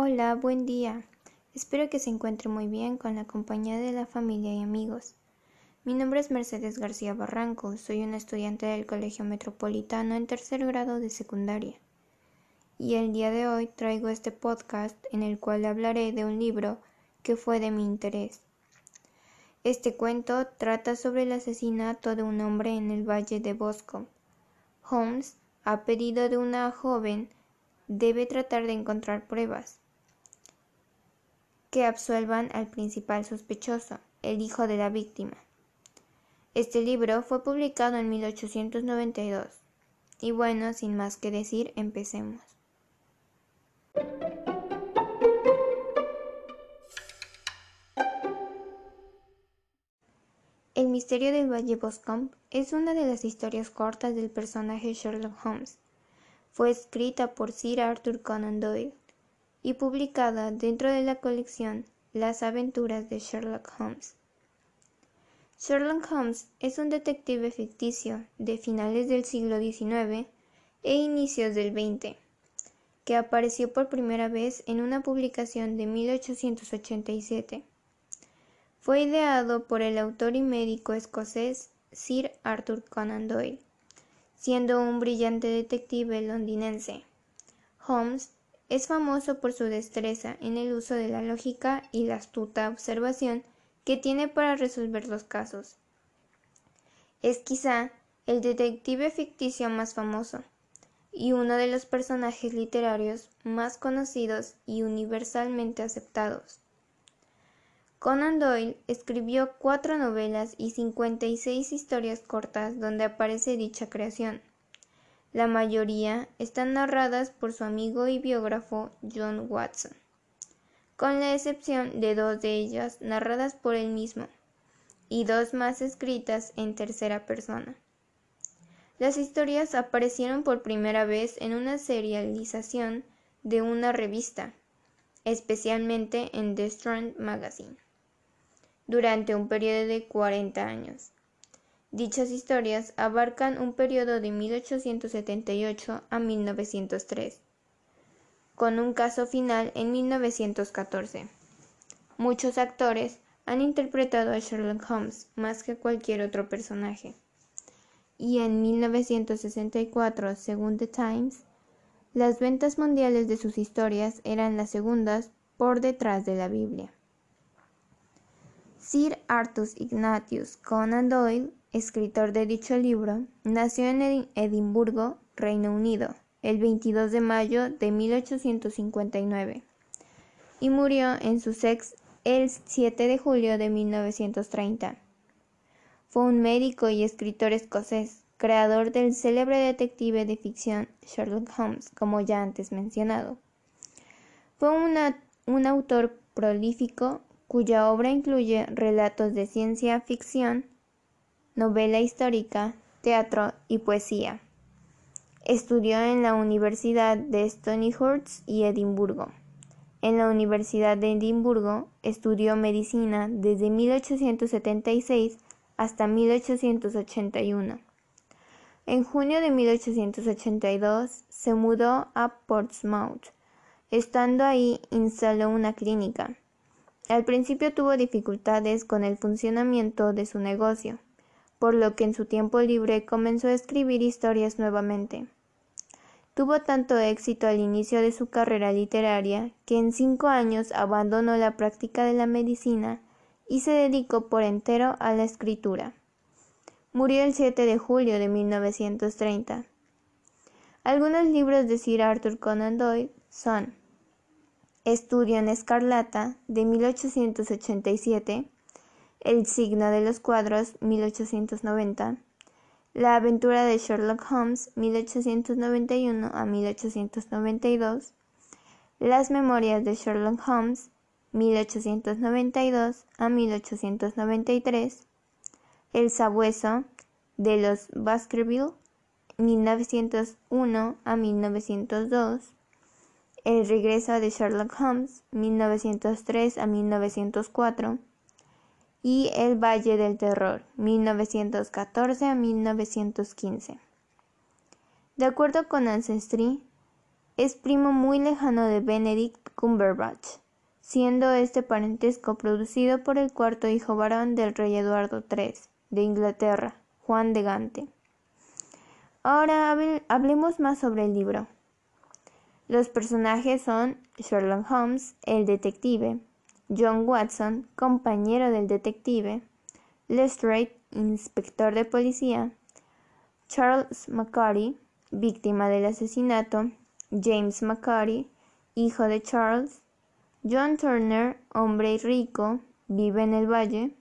Hola, buen día. Espero que se encuentre muy bien con la compañía de la familia y amigos. Mi nombre es Mercedes García Barranco, soy una estudiante del Colegio Metropolitano en tercer grado de secundaria. Y el día de hoy traigo este podcast en el cual hablaré de un libro que fue de mi interés. Este cuento trata sobre el asesinato de un hombre en el valle de Bosco. Holmes, a pedido de una joven, debe tratar de encontrar pruebas que absuelvan al principal sospechoso, el hijo de la víctima. Este libro fue publicado en 1892. Y bueno, sin más que decir, empecemos. El misterio del Valle Boscombe es una de las historias cortas del personaje Sherlock Holmes. Fue escrita por Sir Arthur Conan Doyle y publicada dentro de la colección Las aventuras de Sherlock Holmes. Sherlock Holmes es un detective ficticio de finales del siglo XIX e inicios del XX, que apareció por primera vez en una publicación de 1887. Fue ideado por el autor y médico escocés Sir Arthur Conan Doyle, siendo un brillante detective londinense. Holmes es famoso por su destreza en el uso de la lógica y la astuta observación que tiene para resolver los casos. Es quizá el detective ficticio más famoso y uno de los personajes literarios más conocidos y universalmente aceptados. Conan Doyle escribió cuatro novelas y 56 historias cortas donde aparece dicha creación. La mayoría están narradas por su amigo y biógrafo John Watson, con la excepción de dos de ellas narradas por él mismo y dos más escritas en tercera persona. Las historias aparecieron por primera vez en una serialización de una revista, especialmente en The Strand Magazine, durante un periodo de 40 años. Dichas historias abarcan un periodo de 1878 a 1903, con un caso final en 1914. Muchos actores han interpretado a Sherlock Holmes más que cualquier otro personaje. Y en 1964, según The Times, las ventas mundiales de sus historias eran las segundas por detrás de la Biblia. Sir Arthur Ignatius Conan Doyle escritor de dicho libro, nació en Edimburgo, Reino Unido, el 22 de mayo de 1859 y murió en Sussex el 7 de julio de 1930. Fue un médico y escritor escocés, creador del célebre detective de ficción Sherlock Holmes, como ya antes mencionado. Fue un autor prolífico cuya obra incluye relatos de ciencia ficción, novela histórica, teatro y poesía. Estudió en la Universidad de Stonyhurst y Edimburgo. En la Universidad de Edimburgo estudió medicina desde 1876 hasta 1881. En junio de 1882 se mudó a Portsmouth. Estando ahí instaló una clínica. Al principio tuvo dificultades con el funcionamiento de su negocio por lo que en su tiempo libre comenzó a escribir historias nuevamente. Tuvo tanto éxito al inicio de su carrera literaria que en cinco años abandonó la práctica de la medicina y se dedicó por entero a la escritura. Murió el 7 de julio de 1930. Algunos libros de Sir Arthur Conan Doyle son Estudio en Escarlata de 1887, el signo de los cuadros 1890. La aventura de Sherlock Holmes 1891 a 1892. Las memorias de Sherlock Holmes 1892 a 1893. El sabueso de los Baskerville 1901 a 1902. El regreso de Sherlock Holmes 1903 a 1904 y El Valle del Terror, 1914 a 1915. De acuerdo con Ancestry, es primo muy lejano de Benedict Cumberbatch, siendo este parentesco producido por el cuarto hijo varón del rey Eduardo III de Inglaterra, Juan de Gante. Ahora hablemos más sobre el libro. Los personajes son Sherlock Holmes, el detective, John Watson, compañero del detective, Lestrade, inspector de policía, Charles McCarty, víctima del asesinato, James McCarty, hijo de Charles, John Turner, hombre rico, vive en el valle,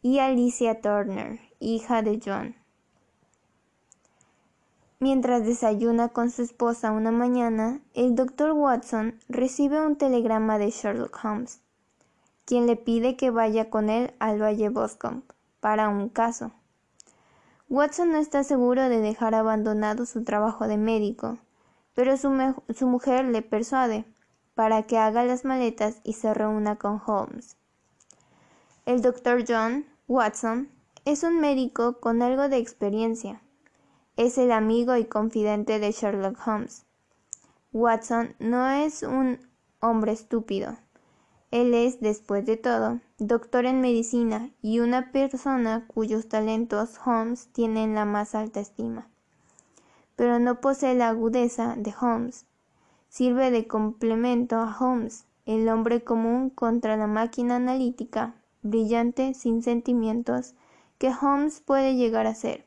y Alicia Turner, hija de John. Mientras desayuna con su esposa una mañana, el doctor Watson recibe un telegrama de Sherlock Holmes, quien le pide que vaya con él al Valle Boscombe para un caso. Watson no está seguro de dejar abandonado su trabajo de médico, pero su, mujer le persuade para que haga las maletas y se reúna con Holmes. El doctor John Watson es un médico con algo de experiencia. Es el amigo y confidente de Sherlock Holmes. Watson no es un hombre estúpido. Él es, después de todo, doctor en medicina y una persona cuyos talentos Holmes tiene en la más alta estima. Pero no posee la agudeza de Holmes. Sirve de complemento a Holmes, el hombre común contra la máquina analítica, brillante, sin sentimientos, que Holmes puede llegar a ser.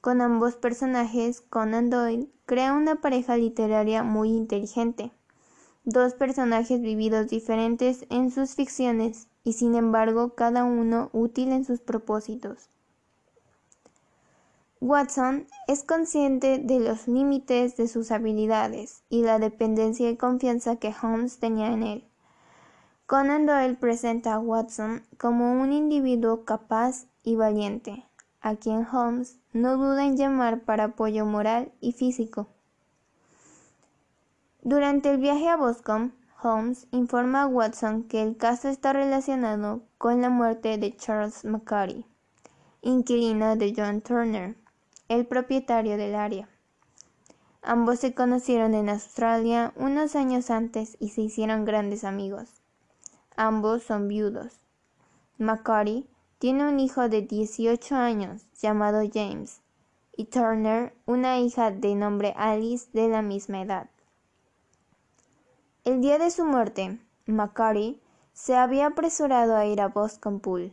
Con ambos personajes, Conan Doyle crea una pareja literaria muy inteligente dos personajes vividos diferentes en sus ficciones y sin embargo cada uno útil en sus propósitos. Watson es consciente de los límites de sus habilidades y la dependencia y confianza que Holmes tenía en él. Conan Doyle presenta a Watson como un individuo capaz y valiente, a quien Holmes no duda en llamar para apoyo moral y físico. Durante el viaje a Boscombe, Holmes informa a Watson que el caso está relacionado con la muerte de Charles McCarty, inquilino de John Turner, el propietario del área. Ambos se conocieron en Australia unos años antes y se hicieron grandes amigos. Ambos son viudos. McCarty tiene un hijo de 18 años llamado James y Turner una hija de nombre Alice de la misma edad. El día de su muerte, Macquarie se había apresurado a ir a Boston Pool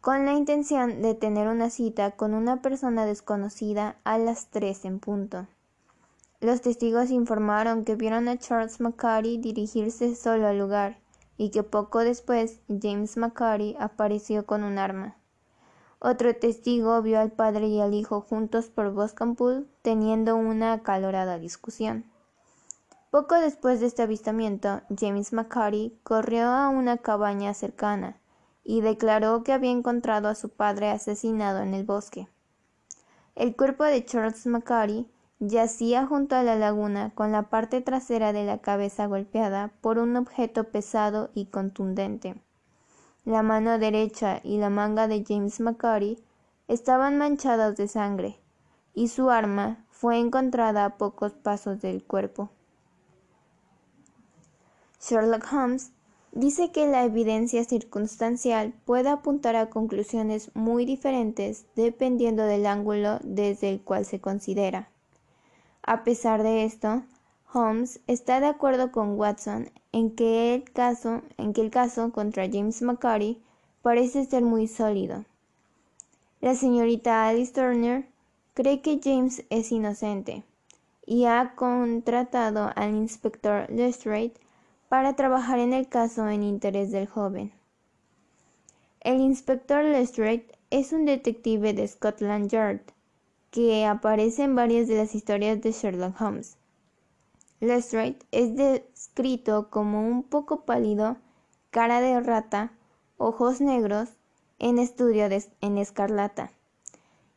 con la intención de tener una cita con una persona desconocida a las tres en punto. Los testigos informaron que vieron a Charles McCarty dirigirse solo al lugar y que poco después James McCarty apareció con un arma. Otro testigo vio al padre y al hijo juntos por Boston Pool teniendo una acalorada discusión. Poco después de este avistamiento, James McCarty corrió a una cabaña cercana y declaró que había encontrado a su padre asesinado en el bosque. El cuerpo de Charles McCarty yacía junto a la laguna con la parte trasera de la cabeza golpeada por un objeto pesado y contundente. La mano derecha y la manga de James McCarty estaban manchadas de sangre, y su arma fue encontrada a pocos pasos del cuerpo. Sherlock Holmes dice que la evidencia circunstancial puede apuntar a conclusiones muy diferentes dependiendo del ángulo desde el cual se considera. A pesar de esto, Holmes está de acuerdo con Watson en que el caso, en que el caso contra James McCarty parece ser muy sólido. La señorita Alice Turner cree que James es inocente y ha contratado al inspector Lestrade para trabajar en el caso en interés del joven. El inspector Lestrade es un detective de Scotland Yard que aparece en varias de las historias de Sherlock Holmes. Lestrade es descrito como un poco pálido, cara de rata, ojos negros, en estudio en escarlata.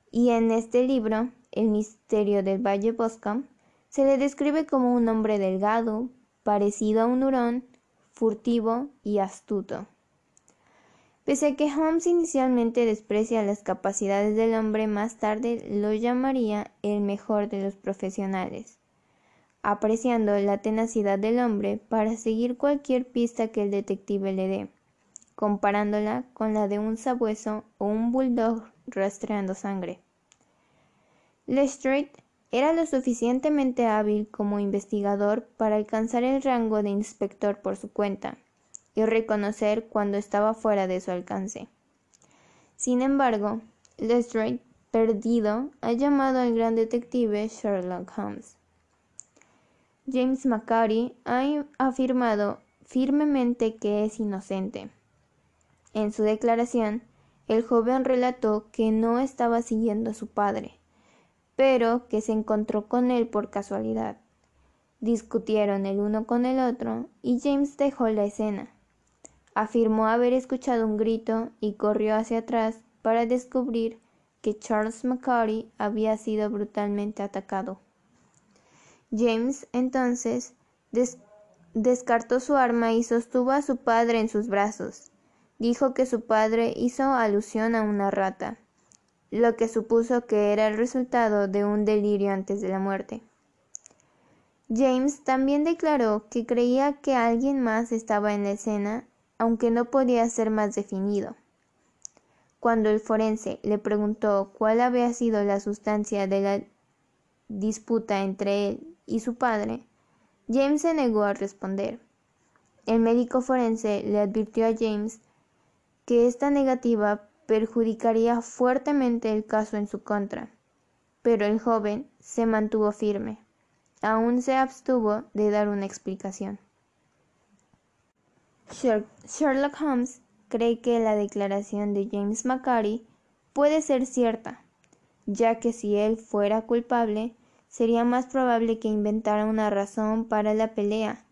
Y en este libro, El misterio del Valle Boscombe, se le describe como un hombre delgado, parecido a un hurón, furtivo y astuto. Pese a que Holmes inicialmente desprecia las capacidades del hombre, más tarde lo llamaría el mejor de los profesionales. apreciando la tenacidad del hombre para seguir cualquier pista que el detective le dé, comparándola con la de un sabueso o un bulldog rastreando sangre. Lestrade era lo suficientemente hábil como investigador para alcanzar el rango de inspector por su cuenta y reconocer cuando estaba fuera de su alcance. Sin embargo, Lestrade, perdido, ha llamado al gran detective Sherlock Holmes. James McCarty ha afirmado firmemente que es inocente. En su declaración, el joven relató que no estaba siguiendo a su padre, pero que se encontró con él por casualidad. Discutieron el uno con el otro y James dejó la escena. Afirmó haber escuchado un grito y corrió hacia atrás para descubrir que Charles McCarty había sido brutalmente atacado. James entonces descartó su arma y sostuvo a su padre en sus brazos. Dijo que su padre hizo alusión a una rata, lo que supuso que era el resultado de un delirio antes de la muerte. James también declaró que creía que alguien más estaba en la escena, aunque no podía ser más definido. Cuando el forense le preguntó cuál había sido la sustancia de la disputa entre él y su padre, James se negó a responder. El médico forense le advirtió a James que esta negativa perjudicaría fuertemente el caso en su contra, pero el joven se mantuvo firme. Aún se abstuvo de dar una explicación. Sherlock Holmes cree que la declaración de James McCarty puede ser cierta, ya que si él fuera culpable, sería más probable que inventara una razón para la pelea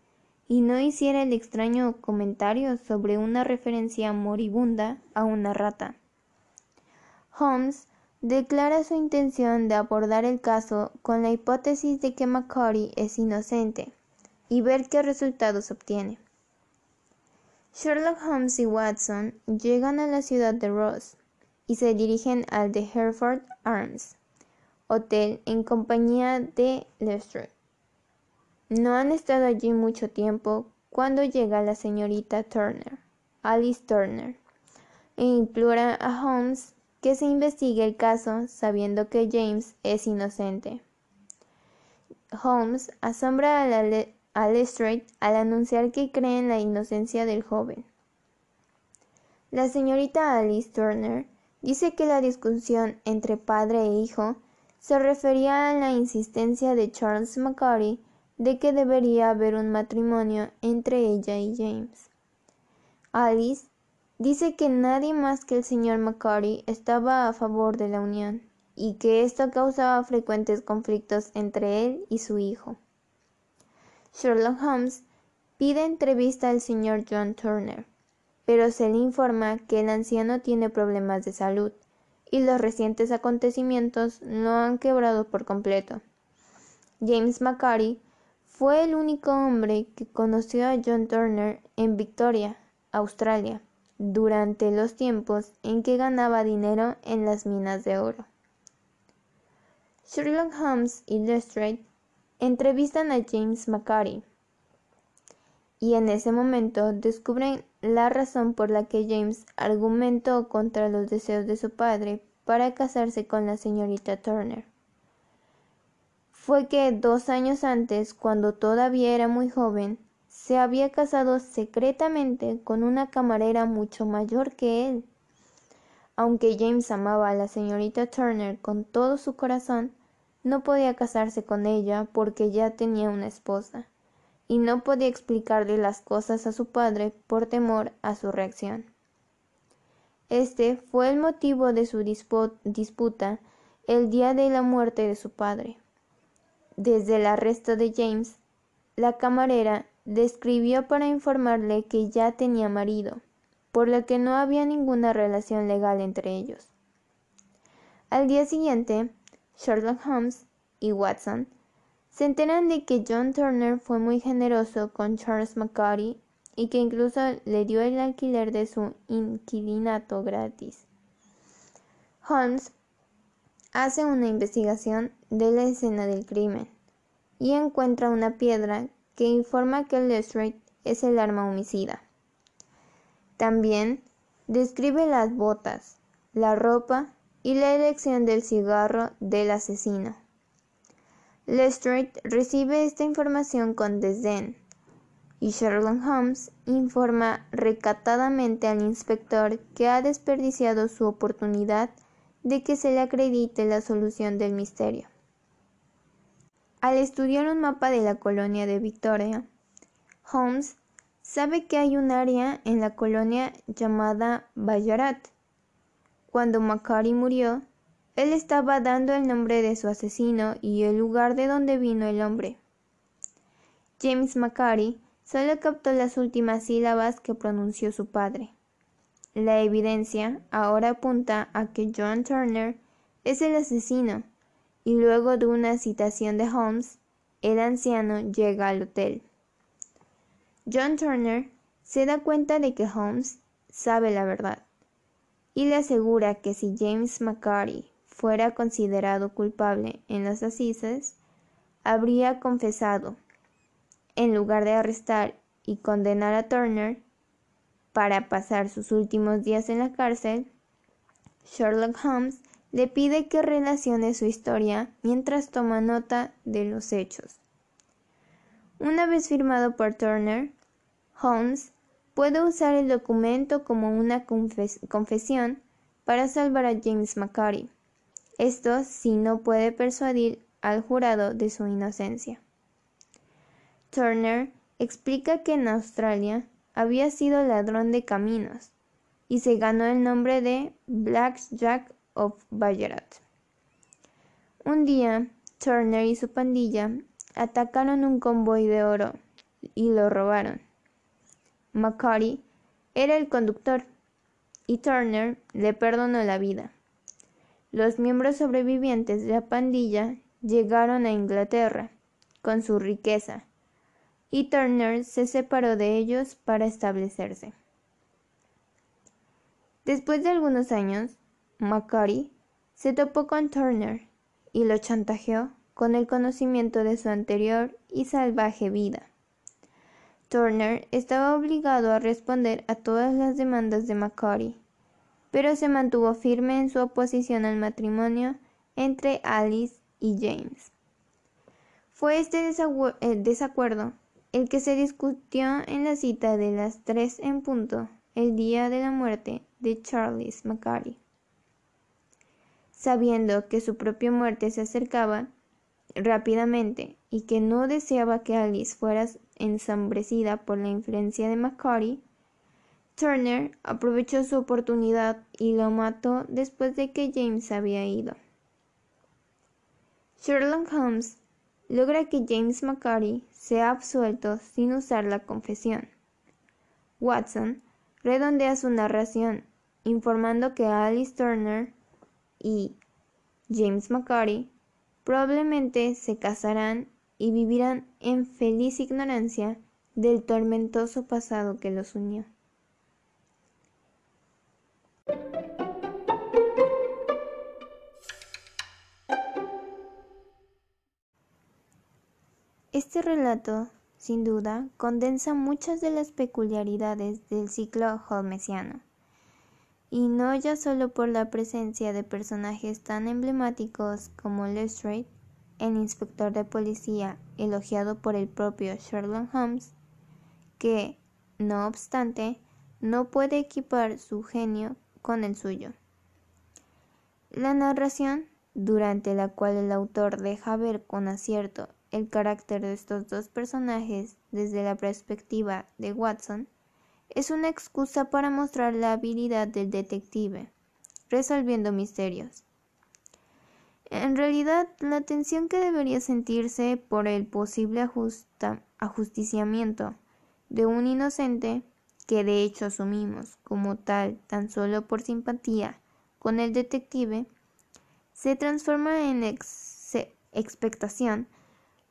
y no hiciera el extraño comentario sobre una referencia moribunda a una rata. Holmes declara su intención de abordar el caso con la hipótesis de que McCarty es inocente y ver qué resultados obtiene. Sherlock Holmes y Watson llegan a la ciudad de Ross y se dirigen al de Hereford Arms hotel en compañía de Lestrade. No han estado allí mucho tiempo cuando llega la señorita Turner, Alice Turner, e implora a Holmes que se investigue el caso sabiendo que James es inocente. Holmes asombra a, Lestrade al anunciar que cree en la inocencia del joven. La señorita Alice Turner dice que la discusión entre padre e hijo se refería a la insistencia de Charles McCarty de que debería haber un matrimonio entre ella y James. Alice dice que nadie más que el señor McCarty estaba a favor de la unión y que esto causaba frecuentes conflictos entre él y su hijo. Sherlock Holmes pide entrevista al señor John Turner, pero se le informa que el anciano tiene problemas de salud y los recientes acontecimientos lo han quebrado por completo. James McCarty fue el único hombre que conoció a John Turner en Victoria, Australia, durante los tiempos en que ganaba dinero en las minas de oro. Sherlock Holmes y Lestrade entrevistan a James McCarty y en ese momento descubren la razón por la que James argumentó contra los deseos de su padre para casarse con la señorita Turner. Fue que dos años antes, cuando todavía era muy joven, se había casado secretamente con una camarera mucho mayor que él. Aunque James amaba a la señorita Turner con todo su corazón, no podía casarse con ella porque ya tenía una esposa y no podía explicarle las cosas a su padre por temor a su reacción. Este fue el motivo de su disputa el día de la muerte de su padre. Desde el arresto de James, la camarera le escribió para informarle que ya tenía marido, por lo que no había ninguna relación legal entre ellos. Al día siguiente, Sherlock Holmes y Watson se enteran de que John Turner fue muy generoso con Charles McCarty y que incluso le dio el alquiler de su inquilinato gratis. Holmes hace una investigación de la escena del crimen y encuentra una piedra que informa que Lestrade es el arma homicida. También describe las botas, la ropa y la elección del cigarro del asesino. Lestrade recibe esta información con desdén y Sherlock Holmes informa recatadamente al inspector que ha desperdiciado su oportunidad de que se le acredite la solución del misterio. Al estudiar un mapa de la colonia de Victoria, Holmes sabe que hay un área en la colonia llamada Ballarat. Cuando Macquarie murió, él estaba dando el nombre de su asesino y el lugar de donde vino el hombre. James Macquarie Solo captó las últimas sílabas que pronunció su padre. La evidencia ahora apunta a que John Turner es el asesino, y luego de una citación de Holmes, el anciano llega al hotel. John Turner se da cuenta de que Holmes sabe la verdad y le asegura que si James McCarty fuera considerado culpable en las asises, habría confesado en lugar de arrestar y condenar a Turner para pasar sus últimos días en la cárcel, Sherlock Holmes le pide que relacione su historia mientras toma nota de los hechos. Una vez firmado por Turner, Holmes puede usar el documento como una confesión para salvar a James McCarty. Esto si no puede persuadir al jurado de su inocencia. Turner explica que en Australia había sido ladrón de caminos y se ganó el nombre de Black Jack Ballarat. Un día, Turner y su pandilla atacaron un convoy de oro y lo robaron. McCarty era el conductor y Turner le perdonó la vida. Los miembros sobrevivientes de la pandilla llegaron a Inglaterra con su riqueza y Turner se separó de ellos para establecerse. Después de algunos años, Macquarie se topó con Turner y lo chantajeó con el conocimiento de su anterior y salvaje vida. Turner estaba obligado a responder a todas las demandas de Macquarie, pero se mantuvo firme en su oposición al matrimonio entre Alice y James. Fue este eh, desacuerdo el que se discutió en la cita de las tres en punto el día de la muerte de Charles Macquarie. Sabiendo que su propia muerte se acercaba rápidamente y que no deseaba que Alice fuera ensambrecida por la influencia de Macquarie, Turner aprovechó su oportunidad y lo mató después de que James había ido. Sherlock Holmes logra que James McCarty sea absuelto sin usar la confesión. Watson redondea su narración informando que Alice Turner y James McCarty probablemente se casarán y vivirán en feliz ignorancia del tormentoso pasado que los unió. Este relato, sin duda, condensa muchas de las peculiaridades del ciclo holmesiano, y no ya solo por la presencia de personajes tan emblemáticos como Lestrade, el inspector de policía elogiado por el propio Sherlock Holmes, que, no obstante, no puede equipar su genio con el suyo. La narración, durante la cual el autor deja ver con acierto el carácter de estos dos personajes desde la perspectiva de Watson es una excusa para mostrar la habilidad del detective resolviendo misterios. En realidad, la tensión que debería sentirse por el posible ajusticiamiento de un inocente, que de hecho asumimos como tal tan solo por simpatía con el detective, se transforma en expectación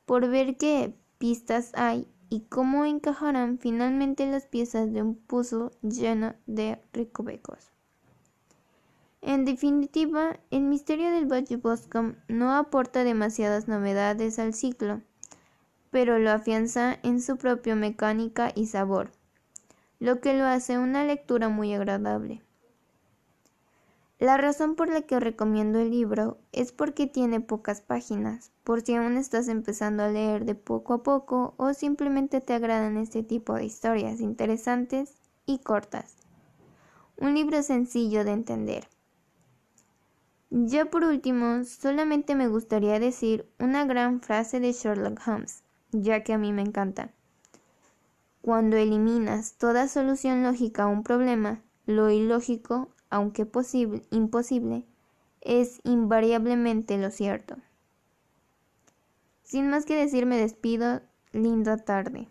por ver qué pistas hay y cómo encajarán finalmente las piezas de un puzzle lleno de recovecos. En definitiva, el misterio del Valle Boscombe no aporta demasiadas novedades al ciclo, pero lo afianza en su propia mecánica y sabor, lo que lo hace una lectura muy agradable. La razón por la que recomiendo el libro es porque tiene pocas páginas, por si aún estás empezando a leer de poco a poco o simplemente te agradan este tipo de historias interesantes y cortas. Un libro sencillo de entender. Ya por último, solamente me gustaría decir una gran frase de Sherlock Holmes, ya que a mí me encanta. Cuando eliminas toda solución lógica a un problema, lo ilógico aunque posible, imposible, es invariablemente lo cierto. Sin más que decir, me despido. Linda tarde.